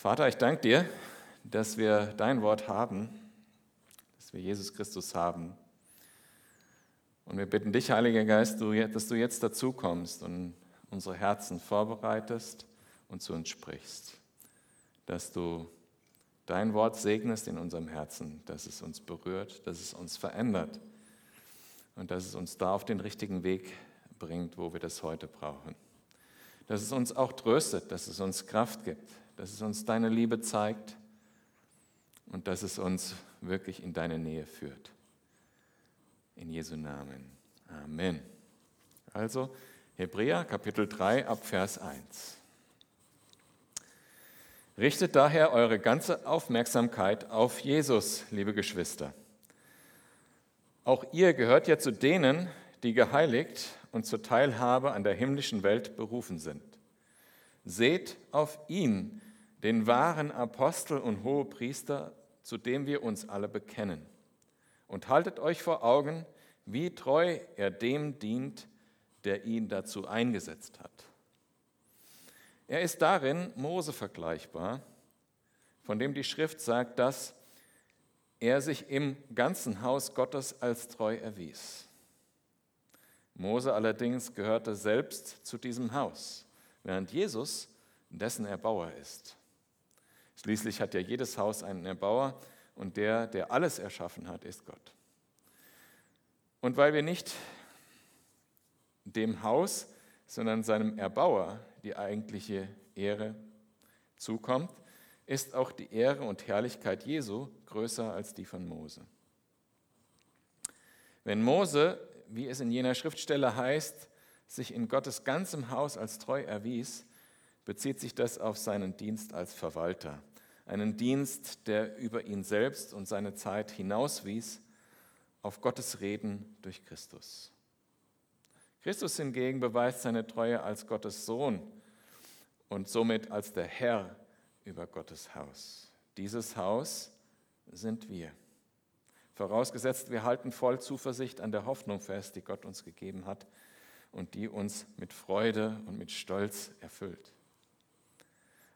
Vater, ich danke dir, dass wir dein Wort haben, dass wir Jesus Christus haben. Und wir bitten dich, Heiliger Geist, dass du jetzt dazu kommst und unsere Herzen vorbereitest und zu uns sprichst. Dass du dein Wort segnest in unserem Herzen, dass es uns berührt, dass es uns verändert und dass es uns da auf den richtigen Weg bringt, wo wir das heute brauchen. Dass es uns auch tröstet, dass es uns Kraft gibt, dass es uns deine Liebe zeigt und dass es uns wirklich in deine Nähe führt. In Jesu Namen. Amen. Also Hebräer Kapitel 3 ab Vers 1. Richtet daher eure ganze Aufmerksamkeit auf Jesus, liebe Geschwister. Auch ihr gehört ja zu denen, die geheiligt und zur Teilhabe an der himmlischen Welt berufen sind. Seht auf ihn, den wahren Apostel und Hohepriester, zu dem wir uns alle bekennen. Und haltet euch vor Augen, wie treu er dem dient, der ihn dazu eingesetzt hat. Er ist darin Mose vergleichbar, von dem die Schrift sagt, dass er sich im ganzen Haus Gottes als treu erwies. Mose allerdings gehörte selbst zu diesem Haus, während Jesus dessen Erbauer ist. Schließlich hat ja jedes Haus einen Erbauer und der, der alles erschaffen hat, ist Gott. Und weil wir nicht dem Haus, sondern seinem Erbauer die eigentliche Ehre zukommt, ist auch die Ehre und Herrlichkeit Jesu größer als die von Mose. Wenn Mose, wie es in jener Schriftstelle heißt, sich in Gottes ganzem Haus als treu erwies, bezieht sich das auf seinen Dienst als Verwalter einen Dienst, der über ihn selbst und seine Zeit hinauswies auf Gottes Reden durch Christus. Christus hingegen beweist seine Treue als Gottes Sohn und somit als der Herr über Gottes Haus. Dieses Haus sind wir. Vorausgesetzt, wir halten voll Zuversicht an der Hoffnung fest, die Gott uns gegeben hat und die uns mit Freude und mit Stolz erfüllt.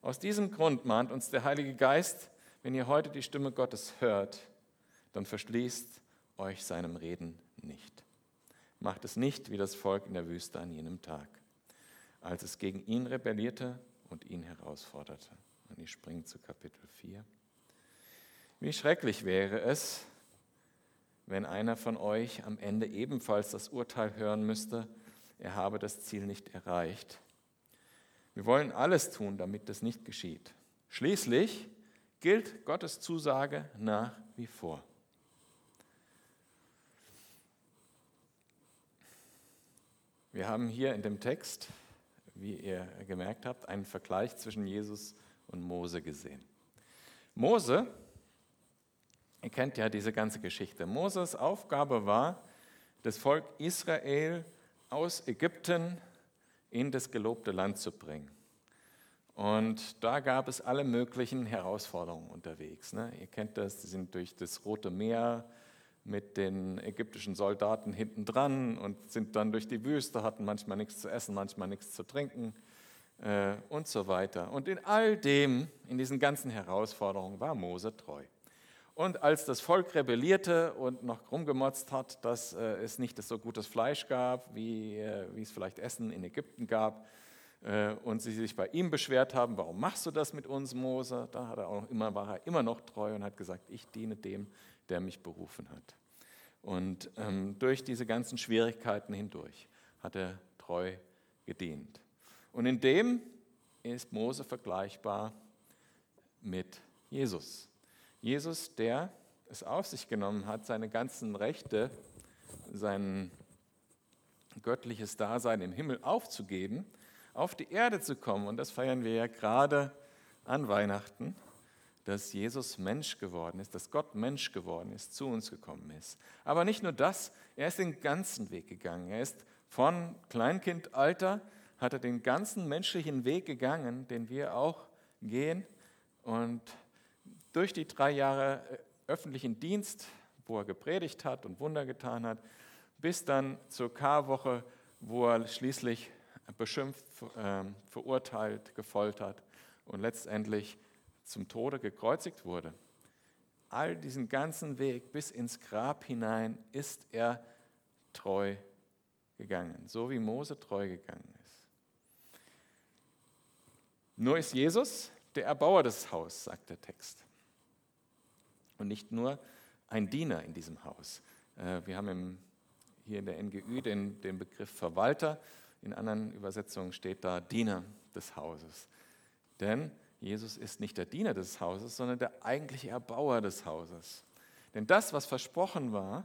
Aus diesem Grund mahnt uns der Heilige Geist, wenn ihr heute die Stimme Gottes hört, dann verschließt euch seinem Reden nicht. Macht es nicht wie das Volk in der Wüste an jenem Tag, als es gegen ihn rebellierte und ihn herausforderte. Und ich springe zu Kapitel 4. Wie schrecklich wäre es, wenn einer von euch am Ende ebenfalls das Urteil hören müsste, er habe das Ziel nicht erreicht wir wollen alles tun, damit das nicht geschieht. Schließlich gilt Gottes Zusage nach wie vor. Wir haben hier in dem Text, wie ihr gemerkt habt, einen Vergleich zwischen Jesus und Mose gesehen. Mose, ihr kennt ja diese ganze Geschichte. Moses Aufgabe war, das Volk Israel aus Ägypten in das gelobte Land zu bringen. Und da gab es alle möglichen Herausforderungen unterwegs. Ne? Ihr kennt das, sie sind durch das Rote Meer mit den ägyptischen Soldaten hinten dran und sind dann durch die Wüste, hatten manchmal nichts zu essen, manchmal nichts zu trinken äh, und so weiter. Und in all dem, in diesen ganzen Herausforderungen war Mose treu. Und als das Volk rebellierte und noch rumgemotzt hat, dass äh, es nicht so gutes Fleisch gab, wie, äh, wie es vielleicht Essen in Ägypten gab, äh, und sie sich bei ihm beschwert haben, warum machst du das mit uns, Mose? Da hat er auch immer, war er immer noch treu und hat gesagt, ich diene dem, der mich berufen hat. Und ähm, durch diese ganzen Schwierigkeiten hindurch hat er treu gedient. Und in dem ist Mose vergleichbar mit Jesus. Jesus, der es auf sich genommen hat, seine ganzen Rechte, sein göttliches Dasein im Himmel aufzugeben, auf die Erde zu kommen. Und das feiern wir ja gerade an Weihnachten, dass Jesus Mensch geworden ist, dass Gott Mensch geworden ist, zu uns gekommen ist. Aber nicht nur das, er ist den ganzen Weg gegangen. Er ist von Kleinkindalter, hat er den ganzen menschlichen Weg gegangen, den wir auch gehen. Und durch die drei Jahre äh, öffentlichen Dienst, wo er gepredigt hat und Wunder getan hat, bis dann zur Karwoche, wo er schließlich beschimpft, ähm, verurteilt, gefoltert und letztendlich zum Tode gekreuzigt wurde, all diesen ganzen Weg bis ins Grab hinein ist er treu gegangen, so wie Mose treu gegangen ist. Nur ist Jesus der Erbauer des Hauses, sagt der Text. Und nicht nur ein Diener in diesem Haus. Äh, wir haben im, hier in der NGÜ den, den Begriff Verwalter, in anderen Übersetzungen steht da Diener des Hauses. Denn Jesus ist nicht der Diener des Hauses, sondern der eigentliche Erbauer des Hauses. Denn das, was versprochen war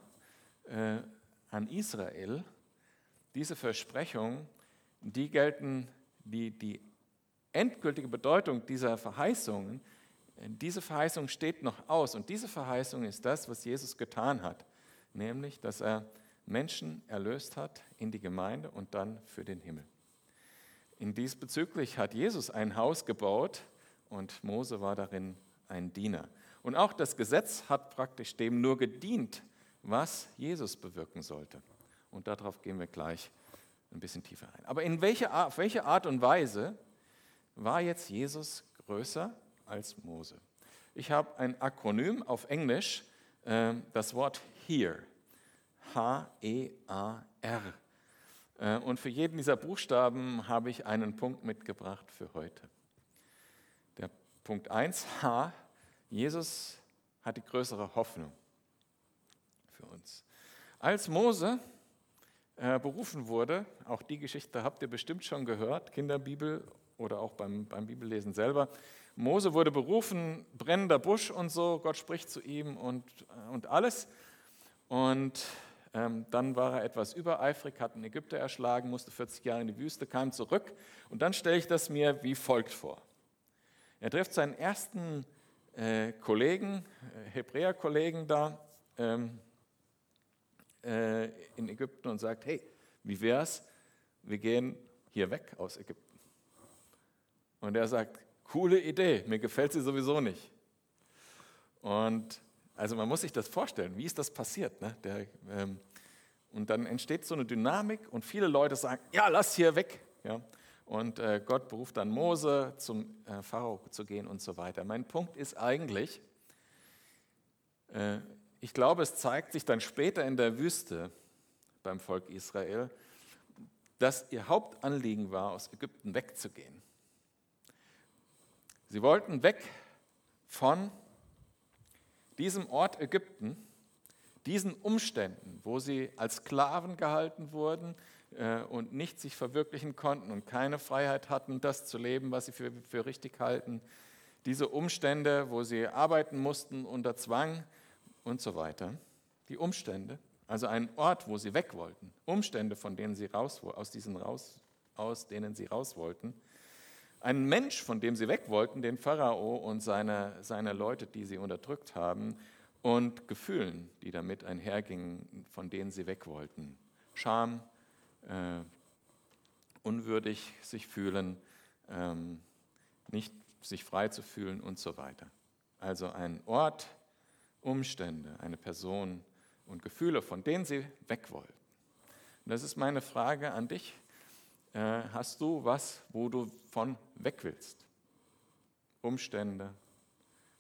äh, an Israel, diese Versprechungen, die gelten, die, die endgültige Bedeutung dieser Verheißungen, diese Verheißung steht noch aus. Und diese Verheißung ist das, was Jesus getan hat, nämlich, dass er Menschen erlöst hat in die Gemeinde und dann für den Himmel. In diesbezüglich hat Jesus ein Haus gebaut und Mose war darin ein Diener. Und auch das Gesetz hat praktisch dem nur gedient, was Jesus bewirken sollte. Und darauf gehen wir gleich ein bisschen tiefer ein. Aber in welche auf welche Art und Weise war jetzt Jesus größer als Mose? Ich habe ein Akronym auf Englisch, äh, das Wort HEAR. H-E-A-R. Äh, und für jeden dieser Buchstaben habe ich einen Punkt mitgebracht für heute. Der Punkt 1, H, Jesus hat die größere Hoffnung für uns. Als Mose äh, berufen wurde, auch die Geschichte habt ihr bestimmt schon gehört, Kinderbibel oder auch beim, beim Bibellesen selber. Mose wurde berufen, brennender Busch und so, Gott spricht zu ihm und, äh, und alles. Und ähm, dann war er etwas übereifrig, hat einen Ägypter erschlagen, musste 40 Jahre in die Wüste, kam zurück. Und dann stelle ich das mir wie folgt vor. Er trifft seinen ersten äh, Kollegen, äh, Hebräer-Kollegen da ähm, äh, in Ägypten und sagt, hey, wie wär's, wir gehen hier weg aus Ägypten. Und er sagt, coole Idee, mir gefällt sie sowieso nicht. Und also man muss sich das vorstellen, wie ist das passiert? Ne? Der, ähm, und dann entsteht so eine Dynamik und viele Leute sagen, ja, lass hier weg. Ja? Und äh, Gott beruft dann Mose, zum äh, Pharao zu gehen und so weiter. Mein Punkt ist eigentlich, äh, ich glaube, es zeigt sich dann später in der Wüste beim Volk Israel, dass ihr Hauptanliegen war, aus Ägypten wegzugehen. Sie wollten weg von diesem Ort Ägypten, diesen Umständen, wo sie als Sklaven gehalten wurden äh, und nicht sich verwirklichen konnten und keine Freiheit hatten, das zu leben, was sie für, für richtig halten, diese Umstände, wo sie arbeiten mussten unter Zwang und so weiter, die Umstände, also ein Ort, wo sie weg wollten, Umstände, von denen sie raus, aus diesen raus, aus denen sie raus wollten, ein Mensch, von dem sie weg wollten, den Pharao und seine, seine Leute, die sie unterdrückt haben, und Gefühlen, die damit einhergingen, von denen sie weg wollten. Scham, äh, unwürdig sich fühlen, ähm, nicht sich frei zu fühlen und so weiter. Also ein Ort, Umstände, eine Person und Gefühle, von denen sie weg wollten. Und das ist meine Frage an dich. Äh, hast du was, wo du von weg willst? Umstände,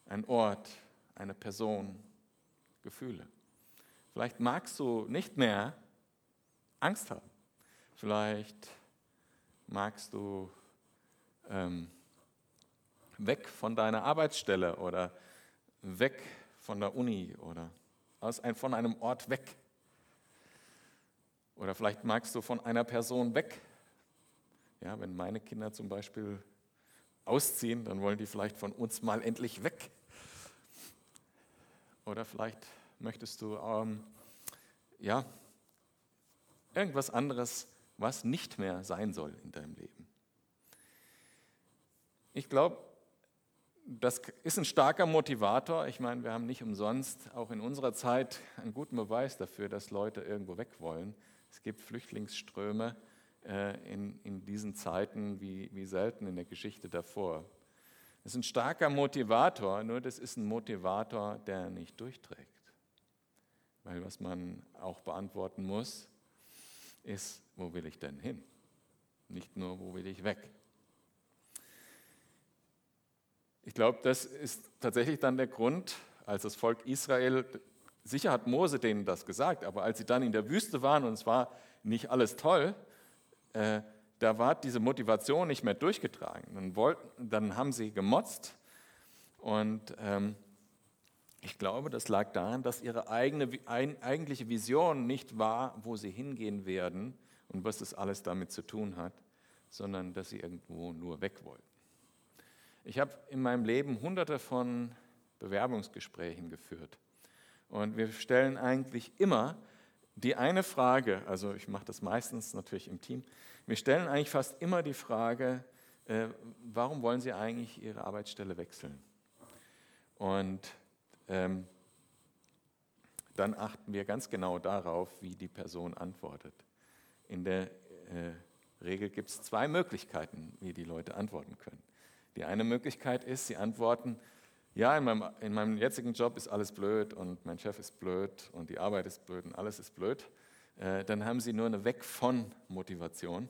ein Ort, eine Person, Gefühle. Vielleicht magst du nicht mehr Angst haben. Vielleicht magst du ähm, weg von deiner Arbeitsstelle oder weg von der Uni oder aus ein, von einem Ort weg. Oder vielleicht magst du von einer Person weg ja, wenn meine Kinder zum Beispiel ausziehen, dann wollen die vielleicht von uns mal endlich weg. Oder vielleicht möchtest du ähm, ja, irgendwas anderes, was nicht mehr sein soll in deinem Leben. Ich glaube, das ist ein starker Motivator. Ich meine, wir haben nicht umsonst auch in unserer Zeit einen guten Beweis dafür, dass Leute irgendwo weg wollen. Es gibt Flüchtlingsströme in, in diesen Zeiten wie, wie selten in der Geschichte davor. Das ist ein starker Motivator, nur das ist ein Motivator, der nicht durchträgt. Weil was man auch beantworten muss, ist, wo will ich denn hin? Nicht nur, wo will ich weg? ich glaube, das ist tatsächlich dann der Grund, als das Volk Israel, sicher hat Mose denen das gesagt, aber als sie dann in der Wüste waren und es war nicht alles toll, äh, da war diese Motivation nicht mehr durchgetragen. Dann, wollten, dann haben sie gemotzt und ähm, ich glaube, das lag daran, dass ihre eigene, ein, eigentliche Vision nicht war, wo sie hingehen werden und was das alles damit zu tun hat, sondern dass sie irgendwo nur weg wollten. Ich habe in meinem Leben hunderte von Bewerbungsgesprächen geführt. Und wir stellen eigentlich immer die eine Frage, also ich mache das meistens natürlich im Team, wir stellen eigentlich fast immer die Frage, äh, warum wollen Sie eigentlich Ihre Arbeitsstelle wechseln? Und ähm, dann achten wir ganz genau darauf, wie die Person antwortet. In der äh, Regel gibt es zwei Möglichkeiten, wie die Leute antworten können. Die eine Möglichkeit ist, sie antworten, ja, in meinem, in meinem jetzigen Job ist alles blöd und mein Chef ist blöd und die Arbeit ist blöd und alles ist blöd, äh, dann haben sie nur eine Weg von Motivation.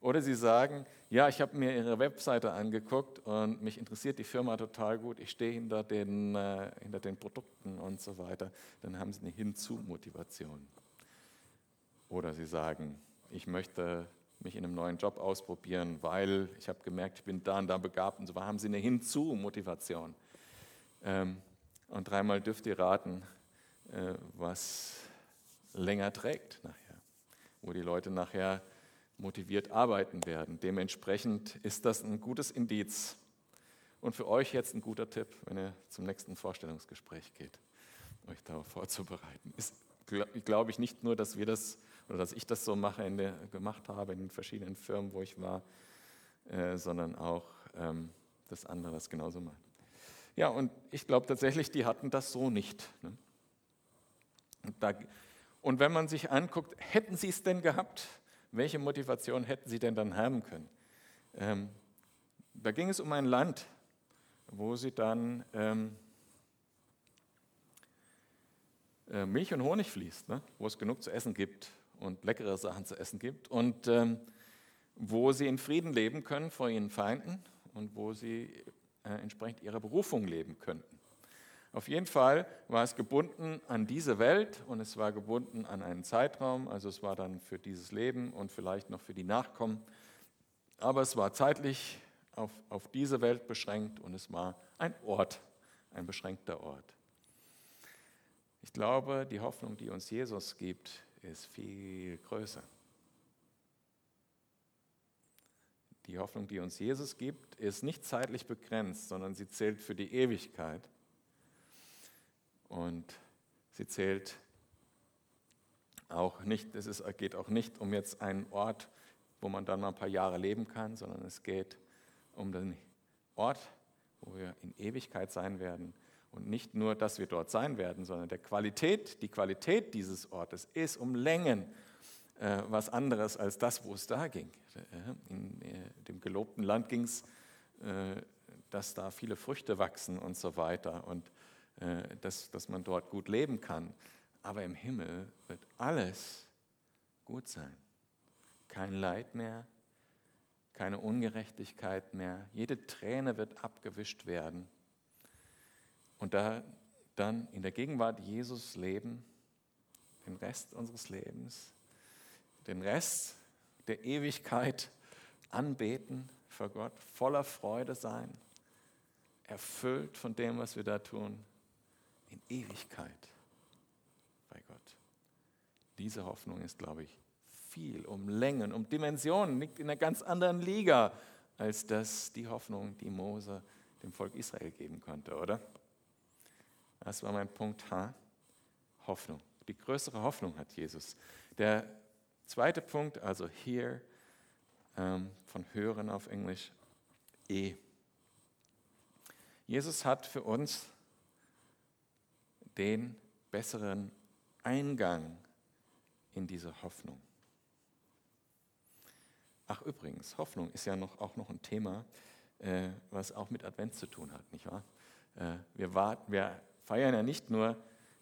Oder sie sagen, ja, ich habe mir ihre Webseite angeguckt und mich interessiert die Firma total gut, ich stehe hinter den, äh, hinter den Produkten und so weiter. Dann haben sie eine Hinzu-Motivation. Oder sie sagen, ich möchte mich in einem neuen Job ausprobieren, weil ich habe gemerkt, ich bin da und da begabt und so weiter. Haben sie eine Hinzu-Motivation. Ähm, und dreimal dürft ihr raten, äh, was länger trägt nachher, wo die Leute nachher motiviert arbeiten werden. Dementsprechend ist das ein gutes Indiz. Und für euch jetzt ein guter Tipp, wenn ihr zum nächsten Vorstellungsgespräch geht, euch darauf vorzubereiten. Ist, glaube ich, nicht nur, dass wir das oder dass ich das so mache, der, gemacht habe in den verschiedenen Firmen, wo ich war, äh, sondern auch, ähm, dass andere das genauso machen. Ja, und ich glaube tatsächlich, die hatten das so nicht. Ne? Und, da, und wenn man sich anguckt, hätten sie es denn gehabt? Welche Motivation hätten sie denn dann haben können? Ähm, da ging es um ein Land, wo sie dann ähm, äh, Milch und Honig fließt, ne? wo es genug zu essen gibt und leckere Sachen zu essen gibt und ähm, wo sie in Frieden leben können vor ihren Feinden und wo sie entsprechend ihrer Berufung leben könnten. Auf jeden Fall war es gebunden an diese Welt und es war gebunden an einen Zeitraum, also es war dann für dieses Leben und vielleicht noch für die Nachkommen, aber es war zeitlich auf, auf diese Welt beschränkt und es war ein Ort, ein beschränkter Ort. Ich glaube, die Hoffnung, die uns Jesus gibt, ist viel größer. Die Hoffnung, die uns Jesus gibt, ist nicht zeitlich begrenzt, sondern sie zählt für die Ewigkeit. Und sie zählt auch nicht, es ist, geht auch nicht um jetzt einen Ort, wo man dann mal ein paar Jahre leben kann, sondern es geht um den Ort, wo wir in Ewigkeit sein werden. Und nicht nur, dass wir dort sein werden, sondern der Qualität, die Qualität dieses Ortes ist um Längen äh, was anderes als das, wo es da ging. Äh, in äh, dem gelobten Land ging es, dass da viele Früchte wachsen und so weiter und dass, dass man dort gut leben kann. Aber im Himmel wird alles gut sein. Kein Leid mehr, keine Ungerechtigkeit mehr. Jede Träne wird abgewischt werden. Und da dann in der Gegenwart Jesus leben, den Rest unseres Lebens, den Rest der Ewigkeit anbeten vor Gott, voller Freude sein, erfüllt von dem, was wir da tun, in Ewigkeit bei Gott. Diese Hoffnung ist, glaube ich, viel um Längen, um Dimensionen, liegt in einer ganz anderen Liga, als das die Hoffnung, die Mose dem Volk Israel geben konnte, oder? Das war mein Punkt H. Hoffnung. Die größere Hoffnung hat Jesus. Der Zweiter Punkt, also hier ähm, von hören auf Englisch, E. Jesus hat für uns den besseren Eingang in diese Hoffnung. Ach übrigens, Hoffnung ist ja noch, auch noch ein Thema, äh, was auch mit Advent zu tun hat, nicht wahr? Äh, wir, warten, wir feiern ja nicht nur,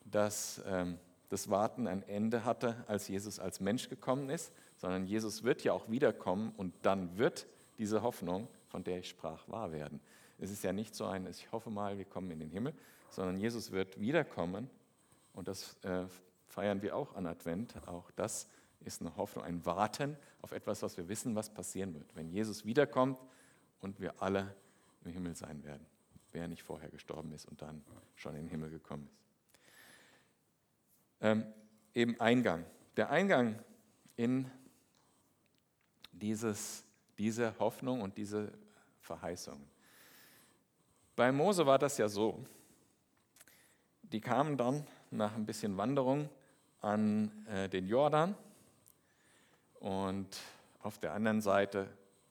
dass ähm, das Warten ein Ende hatte, als Jesus als Mensch gekommen ist, sondern Jesus wird ja auch wiederkommen und dann wird diese Hoffnung, von der ich sprach, wahr werden. Es ist ja nicht so ein, ich hoffe mal, wir kommen in den Himmel, sondern Jesus wird wiederkommen und das äh, feiern wir auch an Advent. Auch das ist eine Hoffnung, ein Warten auf etwas, was wir wissen, was passieren wird. Wenn Jesus wiederkommt und wir alle im Himmel sein werden, wer nicht vorher gestorben ist und dann schon in den Himmel gekommen ist. Ähm, eben Eingang. Der Eingang in dieses, diese Hoffnung und diese Verheißung. Bei Mose war das ja so. Die kamen dann nach ein bisschen Wanderung an äh, den Jordan und auf der anderen Seite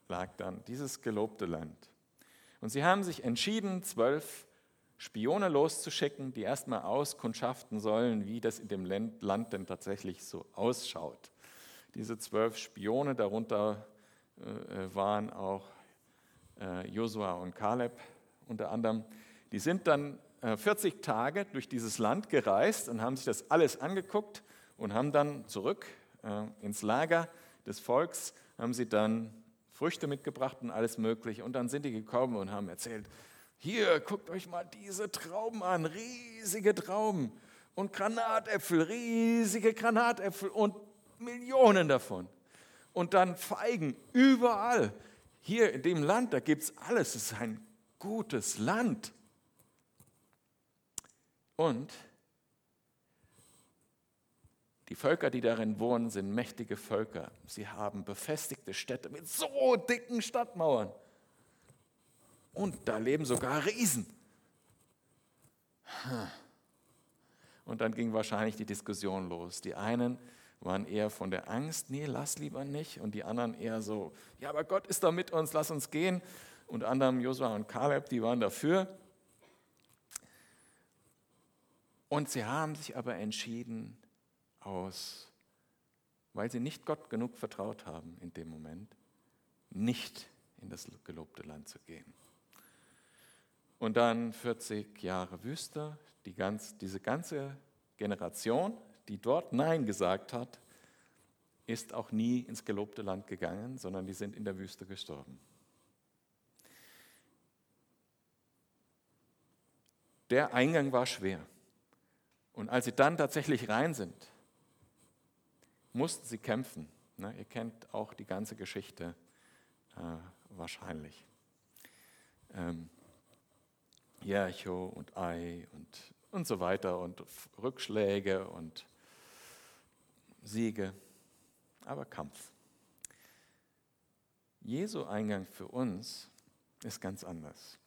lag dann dieses gelobte Land. Und sie haben sich entschieden, zwölf Spione loszuschicken, die erstmal auskundschaften sollen, wie das in dem Land denn tatsächlich so ausschaut. Diese zwölf Spione, darunter äh, waren auch äh, Josua und Kaleb unter anderem, die sind dann 40 äh, Tage durch dieses Land gereist und haben sich das alles angeguckt und haben dann zurück ins Lager des Volks, haben sie dann Früchte mitgebracht und alles Mögliche. Und dann sind die gekommen und haben erzählt, hier, guckt euch mal diese Trauben an, riesige Trauben. Und Granatäpfel, riesige Granatäpfel und Millionen davon. Und dann Feigen überall. Hier in dem Land, da gibt es alles. Es ist ein gutes Land. Und die Völker, die darin wohnen, sind mächtige Völker. Sie haben befestigte Städte mit so dicken Stadtmauern. Und da leben sogar Riesen. Und dann ging wahrscheinlich die Diskussion los. Die einen waren eher von der Angst, nee, lass lieber nicht. Und die anderen eher so, ja, aber Gott ist da mit uns, lass uns gehen. Und anderem, Josua und Kaleb, die waren dafür. Und sie haben sich aber entschieden aus, weil sie nicht Gott genug vertraut haben in dem Moment, nicht in das gelobte Land zu gehen. Und dann 40 Jahre Wüste, die ganz, diese ganze Generation, die dort Nein gesagt hat, ist auch nie ins gelobte Land gegangen, sondern die sind in der Wüste gestorben. Der Eingang war schwer. Und als sie dann tatsächlich rein sind, mussten sie kämpfen. Ne, ihr kennt auch die ganze Geschichte äh, wahrscheinlich. Ähm, Jericho und Ei und, und so weiter und Rückschläge und Siege, aber Kampf. Jesu Eingang für uns ist ganz anders.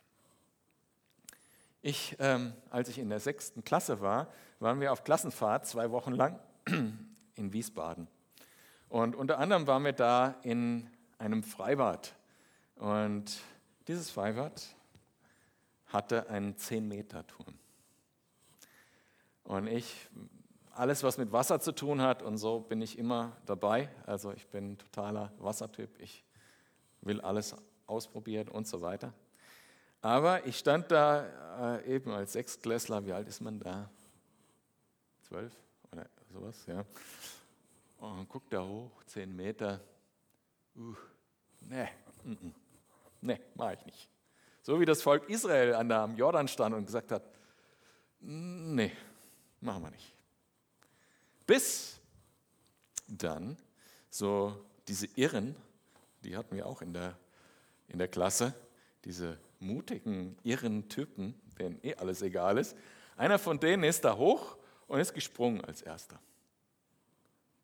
Ich, ähm, als ich in der sechsten Klasse war, waren wir auf Klassenfahrt zwei Wochen lang in Wiesbaden. Und unter anderem waren wir da in einem Freibad. Und dieses Freibad hatte einen 10-Meter-Turm. Und ich, alles was mit Wasser zu tun hat und so bin ich immer dabei. Also ich bin ein totaler Wassertyp. Ich will alles ausprobieren und so weiter. Aber ich stand da äh, eben als Sechstklässler, wie alt ist man da? Zwölf oder sowas, ja. Und guckt da hoch, zehn Meter. Uh, nee, mm. nee, mach ich nicht. So wie das Volk Israel an der Jordan stand und gesagt hat, nee, machen wir nicht. Bis dann so diese Irren, die hatten wir auch in der, in der Klasse, diese mutigen, irren Typen, denen eh alles egal ist. Einer von denen ist da hoch und ist gesprungen als erster.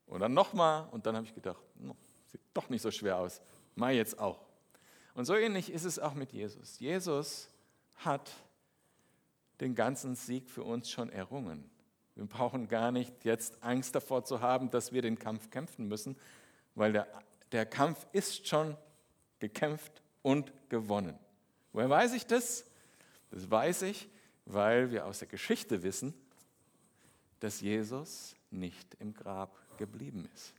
Und dann nochmal und dann habe ich gedacht, no, sieht doch nicht so schwer aus, mal jetzt auch. Und so ähnlich ist es auch mit Jesus. Jesus hat den ganzen Sieg für uns schon errungen. Wir brauchen gar nicht jetzt Angst davor zu haben, dass wir den Kampf kämpfen müssen, weil der, der Kampf ist schon gekämpft und gewonnen. Woher weiß ich das? Das weiß ich, weil wir aus der Geschichte wissen, dass Jesus nicht im Grab geblieben ist.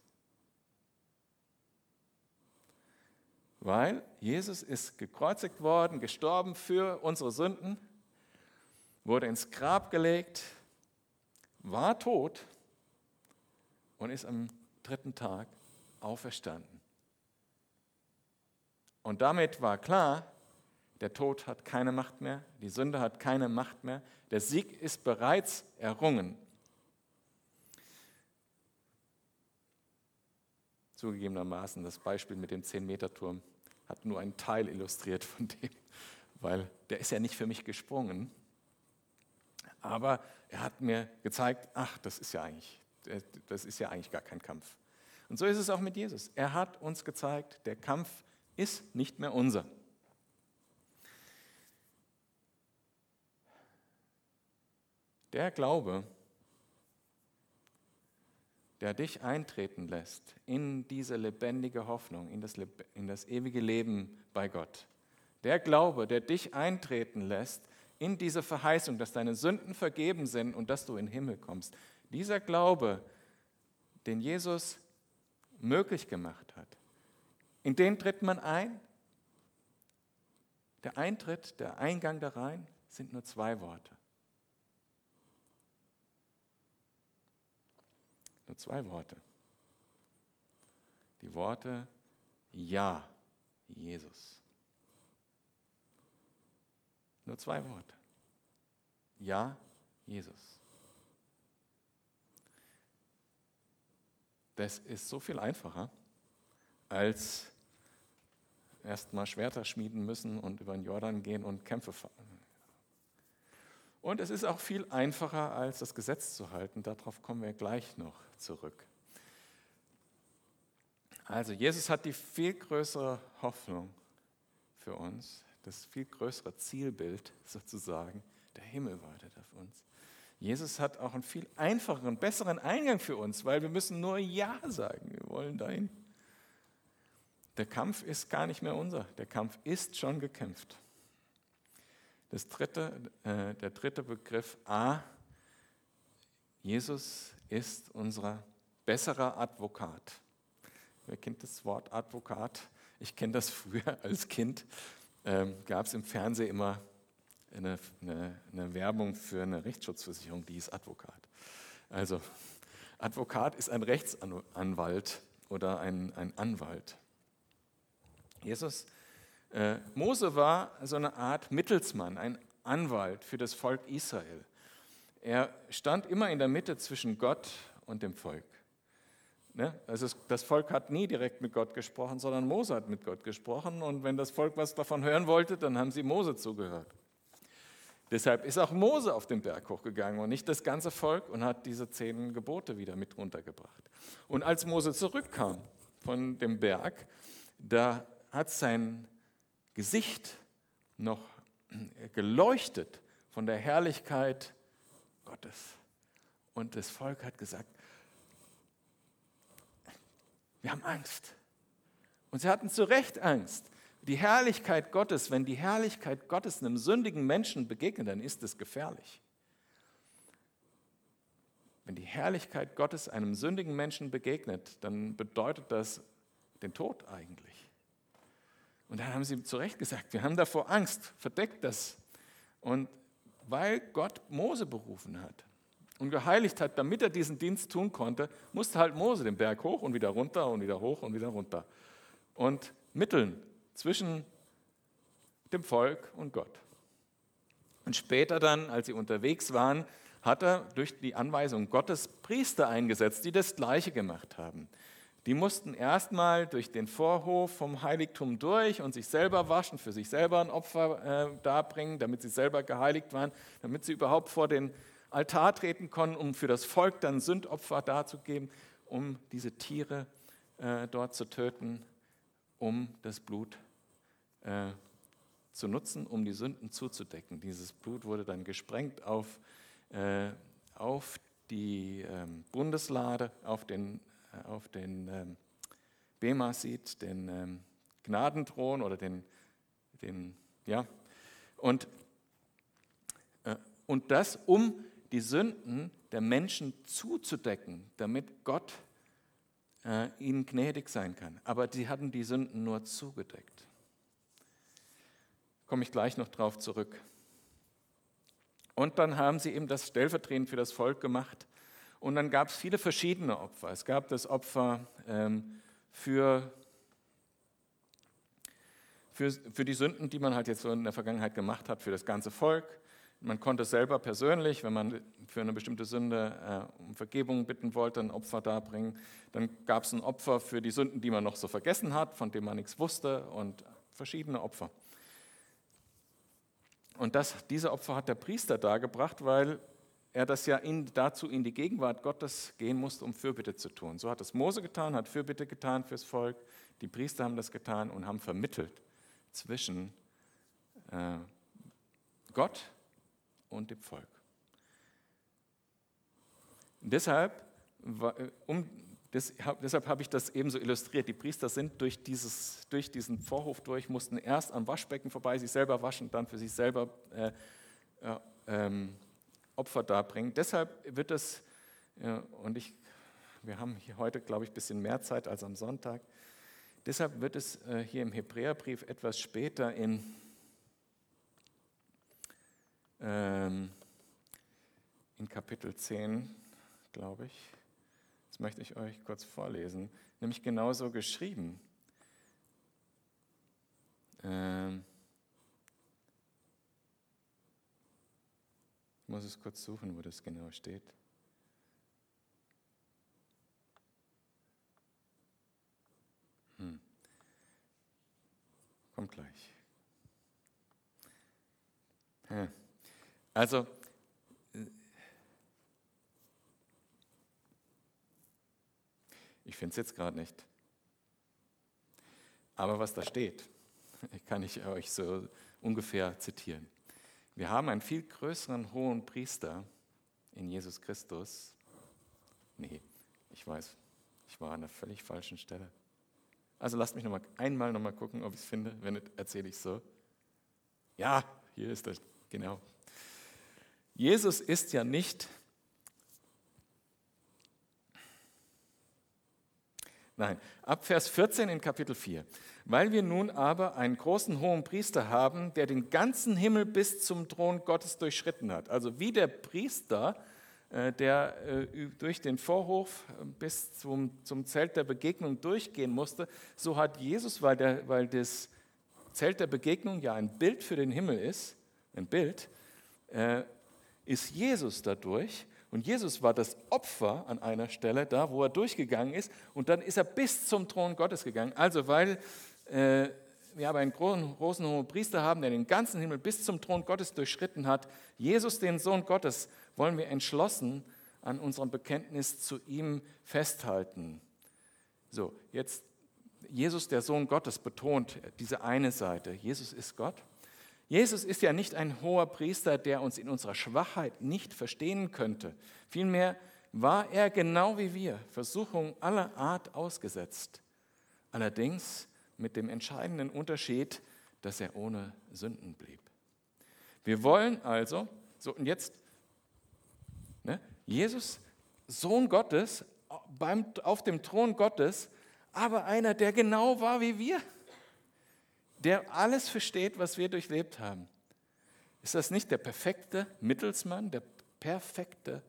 Weil Jesus ist gekreuzigt worden, gestorben für unsere Sünden, wurde ins Grab gelegt, war tot und ist am dritten Tag auferstanden. Und damit war klar, der Tod hat keine Macht mehr, die Sünde hat keine Macht mehr, der Sieg ist bereits errungen. Zugegebenermaßen, das Beispiel mit dem 10-Meter-Turm hat nur einen Teil illustriert von dem, weil der ist ja nicht für mich gesprungen. Aber er hat mir gezeigt, ach, das ist ja eigentlich, das ist ja eigentlich gar kein Kampf. Und so ist es auch mit Jesus. Er hat uns gezeigt, der Kampf ist nicht mehr unser. Der Glaube, der dich eintreten lässt in diese lebendige Hoffnung, in das, in das ewige Leben bei Gott. Der Glaube, der dich eintreten lässt in diese Verheißung, dass deine Sünden vergeben sind und dass du in den Himmel kommst. Dieser Glaube, den Jesus möglich gemacht hat, in den tritt man ein. Der Eintritt, der Eingang da rein sind nur zwei Worte. Nur zwei Worte. Die Worte Ja, Jesus. Nur zwei Worte. Ja, Jesus. Das ist so viel einfacher, als erstmal Schwerter schmieden müssen und über den Jordan gehen und Kämpfe fahren. Und es ist auch viel einfacher, als das Gesetz zu halten. Darauf kommen wir gleich noch zurück. Also Jesus hat die viel größere Hoffnung für uns, das viel größere Zielbild sozusagen. Der Himmel wartet auf uns. Jesus hat auch einen viel einfacheren, besseren Eingang für uns, weil wir müssen nur Ja sagen. Wir wollen dahin. Der Kampf ist gar nicht mehr unser. Der Kampf ist schon gekämpft. Das dritte, äh, der dritte Begriff A, Jesus ist unser besserer Advokat. Wer kennt das Wort Advokat? Ich kenne das früher als Kind. Ähm, Gab es im Fernsehen immer eine, eine, eine Werbung für eine Rechtsschutzversicherung, die ist Advokat. Also Advokat ist ein Rechtsanwalt oder ein, ein Anwalt. Jesus äh, Mose war so eine Art Mittelsmann, ein Anwalt für das Volk Israel. Er stand immer in der Mitte zwischen Gott und dem Volk. Ne? Also das Volk hat nie direkt mit Gott gesprochen, sondern Mose hat mit Gott gesprochen. Und wenn das Volk was davon hören wollte, dann haben sie Mose zugehört. Deshalb ist auch Mose auf den Berg hochgegangen und nicht das ganze Volk und hat diese zehn Gebote wieder mit runtergebracht. Und als Mose zurückkam von dem Berg, da hat sein Gesicht noch geleuchtet von der Herrlichkeit Gottes. Und das Volk hat gesagt, wir haben Angst. Und sie hatten zu Recht Angst. Die Herrlichkeit Gottes, wenn die Herrlichkeit Gottes einem sündigen Menschen begegnet, dann ist es gefährlich. Wenn die Herrlichkeit Gottes einem sündigen Menschen begegnet, dann bedeutet das den Tod eigentlich. Und dann haben sie zu Recht gesagt, wir haben davor Angst, verdeckt das. Und weil Gott Mose berufen hat und geheiligt hat, damit er diesen Dienst tun konnte, musste halt Mose den Berg hoch und wieder runter und wieder hoch und wieder runter. Und mitteln zwischen dem Volk und Gott. Und später dann, als sie unterwegs waren, hat er durch die Anweisung Gottes Priester eingesetzt, die das Gleiche gemacht haben. Die mussten erstmal durch den Vorhof vom Heiligtum durch und sich selber waschen, für sich selber ein Opfer äh, darbringen, damit sie selber geheiligt waren, damit sie überhaupt vor den Altar treten konnten, um für das Volk dann Sündopfer darzugeben, um diese Tiere äh, dort zu töten, um das Blut äh, zu nutzen, um die Sünden zuzudecken. Dieses Blut wurde dann gesprengt auf, äh, auf die ähm, Bundeslade, auf den auf den ähm, Bema sieht, den ähm, Gnadenthron oder den, den ja, und, äh, und das, um die Sünden der Menschen zuzudecken, damit Gott äh, ihnen gnädig sein kann. Aber sie hatten die Sünden nur zugedeckt. Komme ich gleich noch drauf zurück. Und dann haben sie eben das stellvertretend für das Volk gemacht. Und dann gab es viele verschiedene Opfer. Es gab das Opfer ähm, für, für, für die Sünden, die man halt jetzt so in der Vergangenheit gemacht hat, für das ganze Volk. Man konnte selber persönlich, wenn man für eine bestimmte Sünde äh, um Vergebung bitten wollte, ein Opfer darbringen. Dann gab es ein Opfer für die Sünden, die man noch so vergessen hat, von denen man nichts wusste und verschiedene Opfer. Und das, diese Opfer hat der Priester dargebracht, weil er das ja in, dazu in die Gegenwart Gottes gehen musste, um Fürbitte zu tun. So hat es Mose getan, hat Fürbitte getan fürs Volk. Die Priester haben das getan und haben vermittelt zwischen äh, Gott und dem Volk. deshalb, um, das, deshalb habe ich das ebenso illustriert. Die Priester sind durch, dieses, durch diesen Vorhof durch, mussten erst am Waschbecken vorbei, sich selber waschen, dann für sich selber äh, äh, ähm, Opfer darbringen. Deshalb wird es, und ich, wir haben hier heute, glaube ich, ein bisschen mehr Zeit als am Sonntag, deshalb wird es äh, hier im Hebräerbrief etwas später in, ähm, in Kapitel 10, glaube ich, das möchte ich euch kurz vorlesen, nämlich genauso geschrieben. Ähm, muss es kurz suchen, wo das genau steht. Hm. Kommt gleich. Also, ich finde es jetzt gerade nicht. Aber was da steht, kann ich euch so ungefähr zitieren. Wir haben einen viel größeren hohen Priester in Jesus Christus. Nee, ich weiß, ich war an der völlig falschen Stelle. Also lasst mich noch mal einmal noch mal gucken, ob ich es finde. Wenn nicht, erzähle ich so. Ja, hier ist das, genau. Jesus ist ja nicht Nein, ab Vers 14 in Kapitel 4. Weil wir nun aber einen großen hohen Priester haben, der den ganzen Himmel bis zum Thron Gottes durchschritten hat. Also wie der Priester, äh, der äh, durch den Vorhof äh, bis zum, zum Zelt der Begegnung durchgehen musste, so hat Jesus, weil, der, weil das Zelt der Begegnung ja ein Bild für den Himmel ist, ein Bild, ist Jesus dadurch und Jesus war das Opfer an einer Stelle, da wo er durchgegangen ist. Und dann ist er bis zum Thron Gottes gegangen. Also weil äh, wir aber einen großen, großen hohen Priester haben, der den ganzen Himmel bis zum Thron Gottes durchschritten hat, Jesus, den Sohn Gottes, wollen wir entschlossen an unserem Bekenntnis zu ihm festhalten. So, jetzt Jesus, der Sohn Gottes, betont diese eine Seite. Jesus ist Gott. Jesus ist ja nicht ein hoher Priester, der uns in unserer Schwachheit nicht verstehen könnte. Vielmehr war er genau wie wir Versuchungen aller Art ausgesetzt. Allerdings mit dem entscheidenden Unterschied, dass er ohne Sünden blieb. Wir wollen also, so und jetzt, ne, Jesus, Sohn Gottes, beim, auf dem Thron Gottes, aber einer, der genau war wie wir der alles versteht, was wir durchlebt haben. Ist das nicht der perfekte Mittelsmann, der perfekte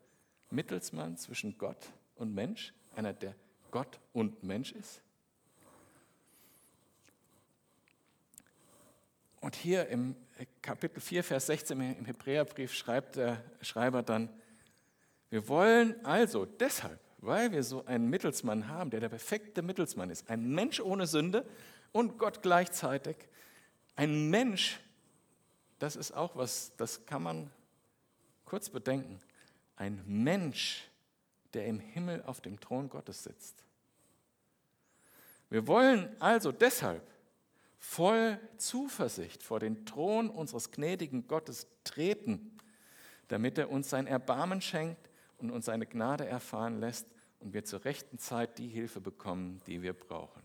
Mittelsmann zwischen Gott und Mensch? Einer, der Gott und Mensch ist? Und hier im Kapitel 4, Vers 16 im Hebräerbrief schreibt der Schreiber dann, wir wollen also deshalb, weil wir so einen Mittelsmann haben, der der perfekte Mittelsmann ist, ein Mensch ohne Sünde, und Gott gleichzeitig. Ein Mensch, das ist auch was, das kann man kurz bedenken. Ein Mensch, der im Himmel auf dem Thron Gottes sitzt. Wir wollen also deshalb voll Zuversicht vor den Thron unseres gnädigen Gottes treten, damit er uns sein Erbarmen schenkt und uns seine Gnade erfahren lässt und wir zur rechten Zeit die Hilfe bekommen, die wir brauchen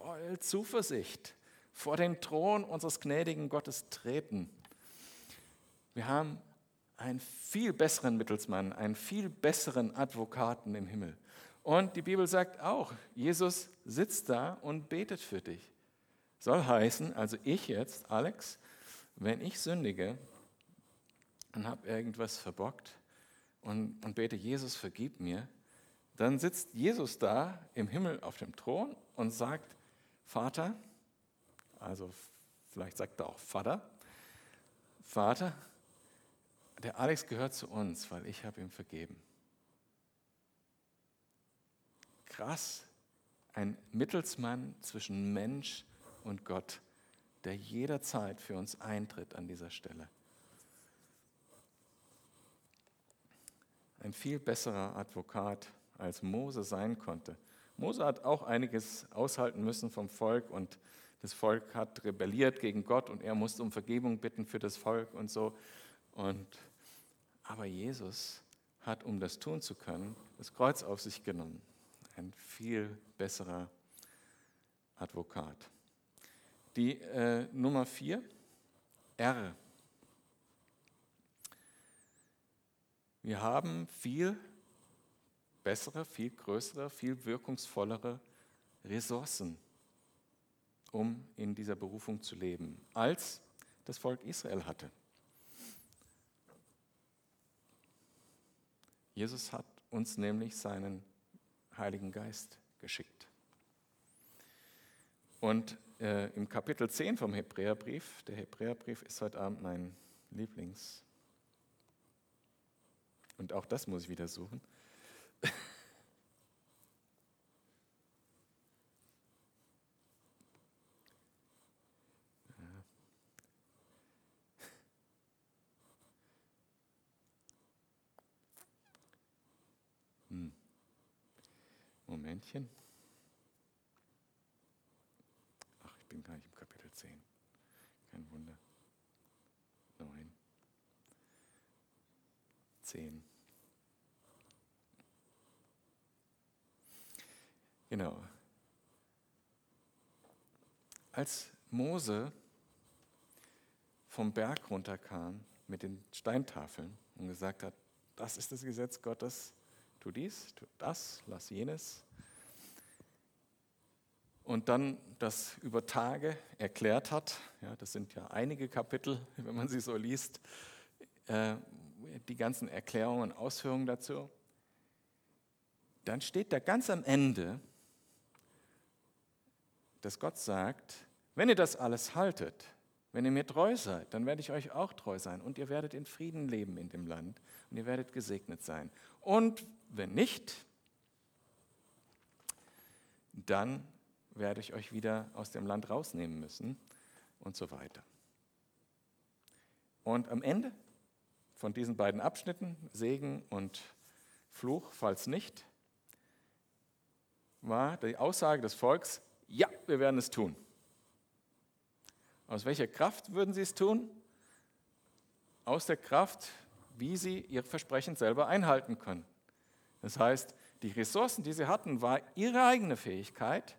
voll Zuversicht vor den Thron unseres gnädigen Gottes treten. Wir haben einen viel besseren Mittelsmann, einen viel besseren Advokaten im Himmel. Und die Bibel sagt auch, Jesus sitzt da und betet für dich. Soll heißen, also ich jetzt, Alex, wenn ich sündige und habe irgendwas verbockt und, und bete, Jesus, vergib mir, dann sitzt Jesus da im Himmel auf dem Thron und sagt, Vater, also vielleicht sagt er auch Vater. Vater, der Alex gehört zu uns, weil ich habe ihm vergeben. Krass, ein Mittelsmann zwischen Mensch und Gott, der jederzeit für uns eintritt an dieser Stelle. Ein viel besserer Advokat, als Mose sein konnte. Mose hat auch einiges aushalten müssen vom Volk und das Volk hat rebelliert gegen Gott und er musste um Vergebung bitten für das Volk und so. Und, aber Jesus hat, um das tun zu können, das Kreuz auf sich genommen. Ein viel besserer Advokat. Die äh, Nummer vier, R. Wir haben viel bessere, viel größere, viel wirkungsvollere Ressourcen um in dieser Berufung zu leben, als das Volk Israel hatte. Jesus hat uns nämlich seinen Heiligen Geist geschickt. Und äh, im Kapitel 10 vom Hebräerbrief, der Hebräerbrief ist heute Abend mein Lieblings. Und auch das muss ich wieder suchen. Momentchen. Ach, ich bin gar nicht im Kapitel 10. Kein Wunder. 9. 10. Genau. Als Mose vom Berg runterkam mit den Steintafeln und gesagt hat, das ist das Gesetz Gottes, tu dies, tu das, lass jenes. Und dann das über Tage erklärt hat, ja, das sind ja einige Kapitel, wenn man sie so liest, äh, die ganzen Erklärungen und Ausführungen dazu. Dann steht da ganz am Ende, dass Gott sagt, wenn ihr das alles haltet, wenn ihr mir treu seid, dann werde ich euch auch treu sein und ihr werdet in Frieden leben in dem Land und ihr werdet gesegnet sein. Und wenn nicht, dann werde ich euch wieder aus dem Land rausnehmen müssen und so weiter. Und am Ende von diesen beiden Abschnitten, Segen und Fluch, falls nicht, war die Aussage des Volks, ja, wir werden es tun. Aus welcher Kraft würden sie es tun? Aus der Kraft, wie sie ihr Versprechen selber einhalten können. Das heißt, die Ressourcen, die sie hatten, war ihre eigene Fähigkeit,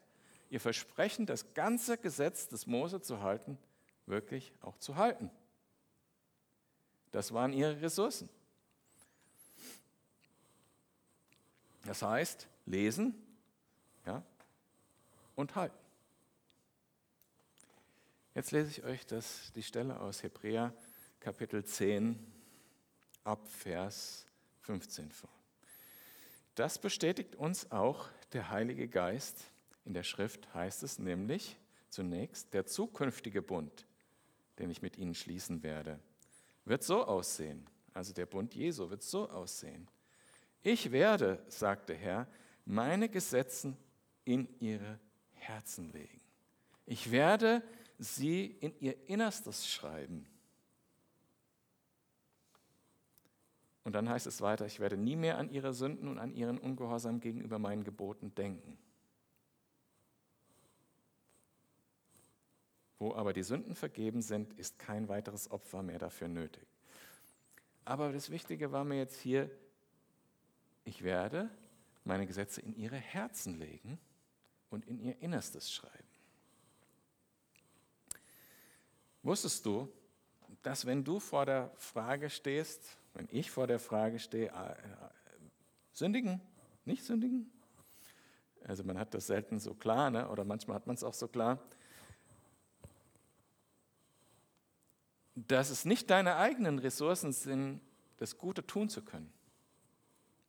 ihr Versprechen, das ganze Gesetz des Mose zu halten, wirklich auch zu halten. Das waren ihre Ressourcen. Das heißt, lesen ja, und halten. Jetzt lese ich euch das, die Stelle aus Hebräer Kapitel 10 ab Vers 15 vor. Das bestätigt uns auch der Heilige Geist. In der Schrift heißt es nämlich zunächst, der zukünftige Bund, den ich mit ihnen schließen werde, wird so aussehen. Also der Bund Jesu wird so aussehen. Ich werde, sagt der Herr, meine Gesetze in ihre Herzen legen. Ich werde sie in ihr Innerstes schreiben. Und dann heißt es weiter, ich werde nie mehr an ihre Sünden und an ihren Ungehorsam gegenüber meinen Geboten denken. Wo aber die Sünden vergeben sind, ist kein weiteres Opfer mehr dafür nötig. Aber das Wichtige war mir jetzt hier, ich werde meine Gesetze in ihre Herzen legen und in ihr Innerstes schreiben. Wusstest du, dass wenn du vor der Frage stehst, wenn ich vor der Frage stehe, äh, sündigen, nicht sündigen? Also man hat das selten so klar, ne? oder manchmal hat man es auch so klar. Dass es nicht deine eigenen Ressourcen sind, das Gute tun zu können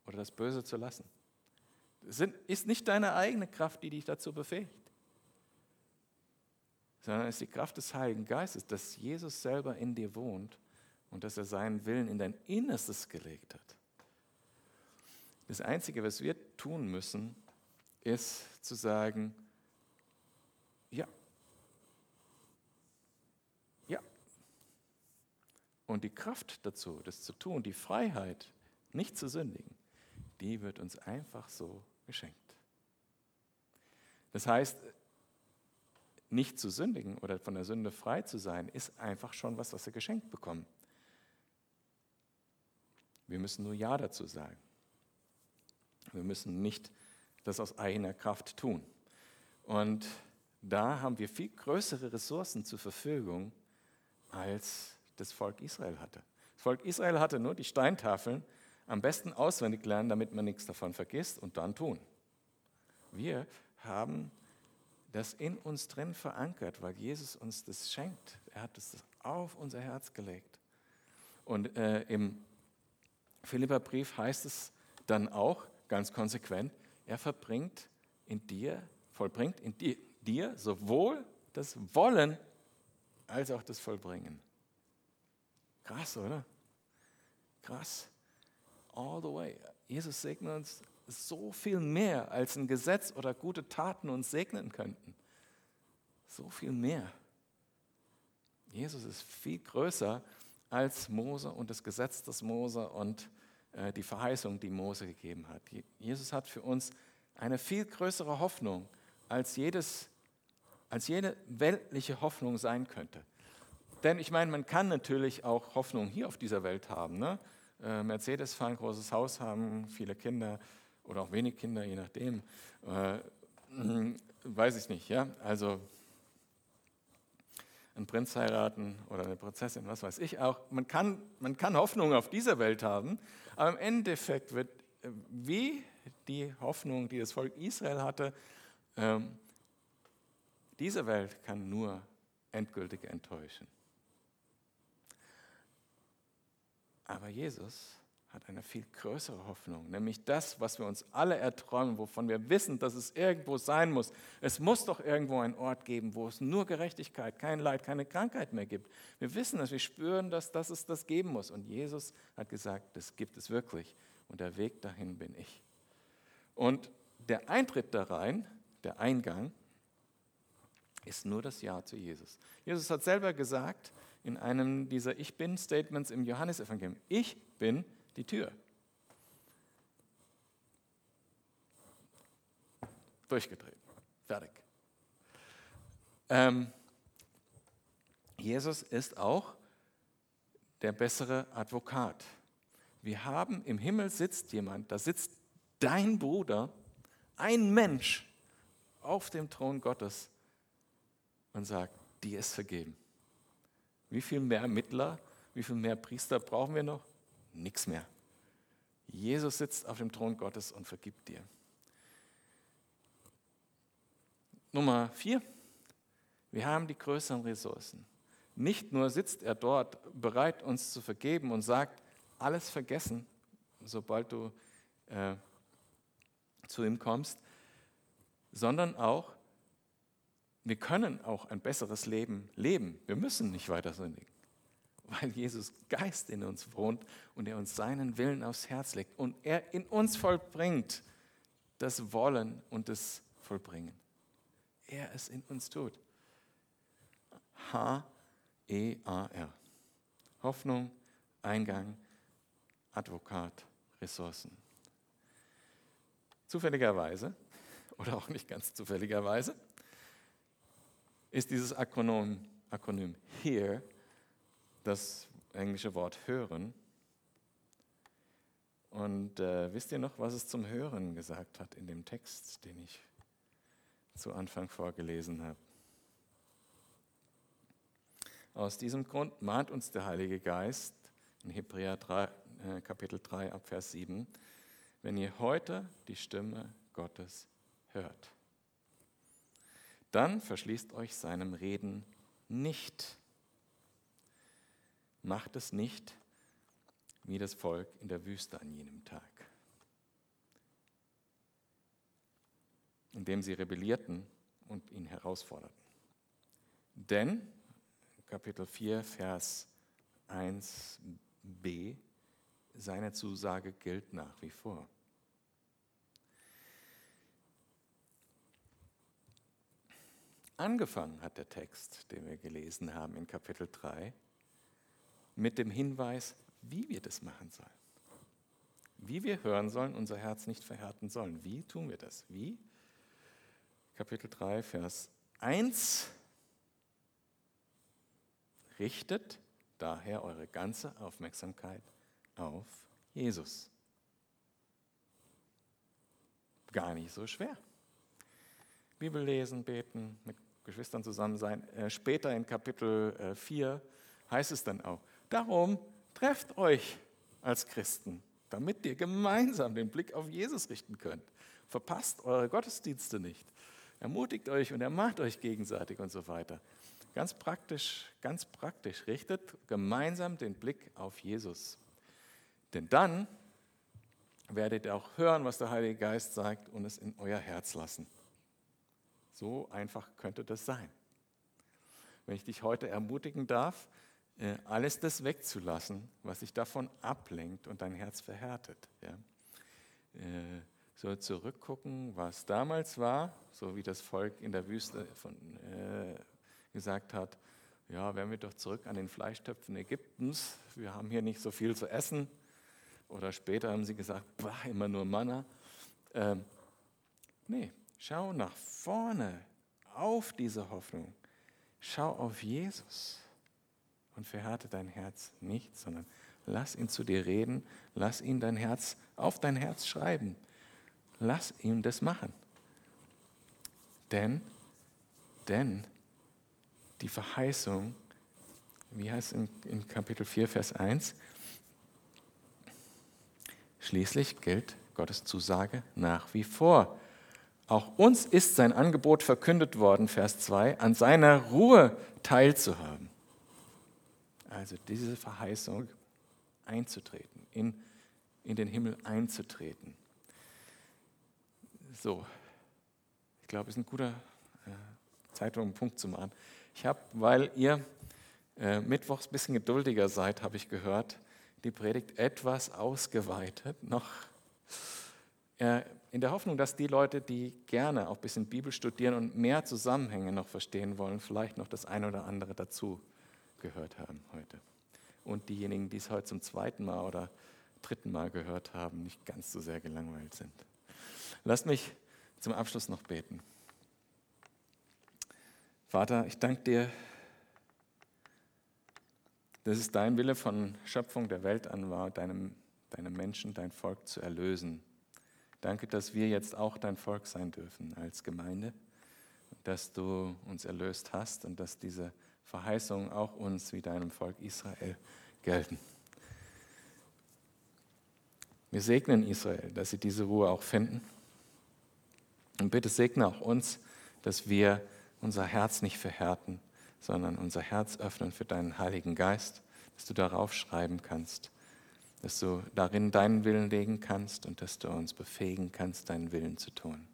oder das Böse zu lassen. Es ist nicht deine eigene Kraft, die dich dazu befähigt. sondern es ist die Kraft des Heiligen Geistes, dass Jesus selber in dir wohnt und dass er seinen Willen in dein Innerstes gelegt hat. Das Einzige, was wir tun müssen, ist zu sagen, ja, ja. Und die Kraft dazu, das zu tun, die Freiheit, nicht zu sündigen, die wird uns einfach so geschenkt. Das heißt, nicht zu sündigen oder von der Sünde frei zu sein, ist einfach schon was, was wir geschenkt bekommen. Wir müssen nur Ja dazu sagen. Wir müssen nicht das aus eigener Kraft tun. Und da haben wir viel größere Ressourcen zur Verfügung, als das Volk Israel hatte. Das Volk Israel hatte nur die Steintafeln am besten auswendig lernen, damit man nichts davon vergisst und dann tun. Wir haben das in uns drin verankert, weil Jesus uns das schenkt. Er hat es auf unser Herz gelegt. Und äh, im Philipperbrief heißt es dann auch ganz konsequent, er verbringt in dir, vollbringt in dir, dir sowohl das Wollen als auch das Vollbringen. Krass, oder? Krass. All the way. Jesus segnet uns so viel mehr, als ein Gesetz oder gute Taten uns segnen könnten. So viel mehr. Jesus ist viel größer als Mose und das Gesetz des Mose und äh, die Verheißung, die Mose gegeben hat. Jesus hat für uns eine viel größere Hoffnung, als, jedes, als jede weltliche Hoffnung sein könnte. Denn ich meine, man kann natürlich auch Hoffnung hier auf dieser Welt haben. Ne? Äh, Mercedes fahren, großes Haus haben, viele Kinder oder auch wenig Kinder, je nachdem. Äh, weiß ich nicht, ja. Also einen Prinz heiraten oder eine Prinzessin, was weiß ich auch. Man kann, man kann Hoffnung auf dieser Welt haben, aber im Endeffekt wird äh, wie die Hoffnung, die das Volk Israel hatte, ähm, diese Welt kann nur endgültig enttäuschen. Aber Jesus hat eine viel größere Hoffnung, nämlich das, was wir uns alle erträumen, wovon wir wissen, dass es irgendwo sein muss. Es muss doch irgendwo einen Ort geben, wo es nur Gerechtigkeit, kein Leid, keine Krankheit mehr gibt. Wir wissen es, wir spüren, dass, dass es das geben muss. Und Jesus hat gesagt, das gibt es wirklich. Und der Weg dahin bin ich. Und der Eintritt da rein, der Eingang, ist nur das Ja zu Jesus. Jesus hat selber gesagt in einem dieser Ich bin-Statements im Johannesevangelium, ich bin die Tür. Durchgedreht. Fertig. Ähm, Jesus ist auch der bessere Advokat. Wir haben im Himmel sitzt jemand, da sitzt dein Bruder, ein Mensch auf dem Thron Gottes und sagt, dir ist vergeben. Wie viel mehr Mittler, wie viel mehr Priester brauchen wir noch? nichts mehr. Jesus sitzt auf dem Thron Gottes und vergibt dir. Nummer vier, wir haben die größeren Ressourcen. Nicht nur sitzt er dort bereit, uns zu vergeben und sagt, alles vergessen, sobald du äh, zu ihm kommst, sondern auch, wir können auch ein besseres Leben leben. Wir müssen nicht weiter sündigen weil Jesus Geist in uns wohnt und er uns seinen Willen aufs Herz legt und er in uns vollbringt das Wollen und das Vollbringen. Er es in uns tut. H-E-A-R. Hoffnung, Eingang, Advokat, Ressourcen. Zufälligerweise, oder auch nicht ganz zufälligerweise, ist dieses Akronym, Akronym HERE das englische Wort hören. Und äh, wisst ihr noch, was es zum Hören gesagt hat in dem Text, den ich zu Anfang vorgelesen habe? Aus diesem Grund mahnt uns der Heilige Geist in Hebräer 3, äh, Kapitel 3 ab Vers 7, wenn ihr heute die Stimme Gottes hört, dann verschließt euch seinem Reden nicht macht es nicht wie das Volk in der Wüste an jenem Tag, indem sie rebellierten und ihn herausforderten. Denn, Kapitel 4, Vers 1b, seine Zusage gilt nach wie vor. Angefangen hat der Text, den wir gelesen haben in Kapitel 3, mit dem Hinweis, wie wir das machen sollen. Wie wir hören sollen, unser Herz nicht verhärten sollen. Wie tun wir das? Wie? Kapitel 3, Vers 1. Richtet daher eure ganze Aufmerksamkeit auf Jesus. Gar nicht so schwer. Bibel lesen, beten, mit Geschwistern zusammen sein. Äh, später in Kapitel äh, 4 heißt es dann auch, darum trefft euch als Christen, damit ihr gemeinsam den Blick auf Jesus richten könnt. Verpasst eure Gottesdienste nicht. Ermutigt euch und ermahnt euch gegenseitig und so weiter. Ganz praktisch, ganz praktisch. Richtet gemeinsam den Blick auf Jesus. Denn dann werdet ihr auch hören, was der Heilige Geist sagt und es in euer Herz lassen. So einfach könnte das sein. Wenn ich dich heute ermutigen darf, äh, alles das wegzulassen, was dich davon ablenkt und dein Herz verhärtet. Ja? Äh, so zurückgucken, was damals war, so wie das Volk in der Wüste von, äh, gesagt hat, ja, wären wir doch zurück an den Fleischtöpfen Ägyptens, wir haben hier nicht so viel zu essen. Oder später haben sie gesagt, bah, immer nur Manna. Ähm, nee, schau nach vorne auf diese Hoffnung. Schau auf Jesus und verhärte dein Herz nicht, sondern lass ihn zu dir reden, lass ihn dein Herz auf dein Herz schreiben. Lass ihn das machen. Denn, denn die Verheißung, wie heißt es in, in Kapitel 4, Vers 1, schließlich gilt Gottes Zusage nach wie vor. Auch uns ist sein Angebot verkündet worden, Vers 2, an seiner Ruhe teilzuhaben. Also diese Verheißung einzutreten, in, in den Himmel einzutreten. So, ich glaube, es ist ein guter äh, Zeitpunkt, einen Punkt zu machen. Ich habe, weil ihr äh, mittwochs ein bisschen geduldiger seid, habe ich gehört, die Predigt etwas ausgeweitet, noch äh, in der Hoffnung, dass die Leute, die gerne auch ein bisschen Bibel studieren und mehr Zusammenhänge noch verstehen wollen, vielleicht noch das eine oder andere dazu gehört haben heute. Und diejenigen, die es heute zum zweiten Mal oder dritten Mal gehört haben, nicht ganz so sehr gelangweilt sind. Lasst mich zum Abschluss noch beten. Vater, ich danke dir, dass es dein Wille von Schöpfung der Welt an war, deinem, deine Menschen, dein Volk zu erlösen. Danke, dass wir jetzt auch dein Volk sein dürfen als Gemeinde, dass du uns erlöst hast und dass diese Verheißungen auch uns wie deinem Volk Israel gelten. Wir segnen Israel, dass sie diese Ruhe auch finden und bitte segne auch uns, dass wir unser Herz nicht verhärten, sondern unser Herz öffnen für deinen Heiligen Geist, dass du darauf schreiben kannst, dass du darin deinen Willen legen kannst und dass du uns befähigen kannst, deinen Willen zu tun.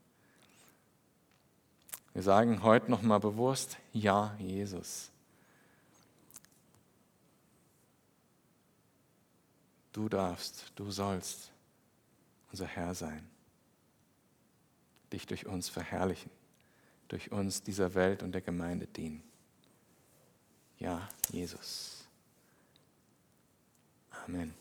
Wir sagen heute nochmal bewusst, ja, Jesus. Du darfst, du sollst unser Herr sein dich durch uns verherrlichen, durch uns dieser Welt und der Gemeinde dienen. Ja, Jesus. Amen.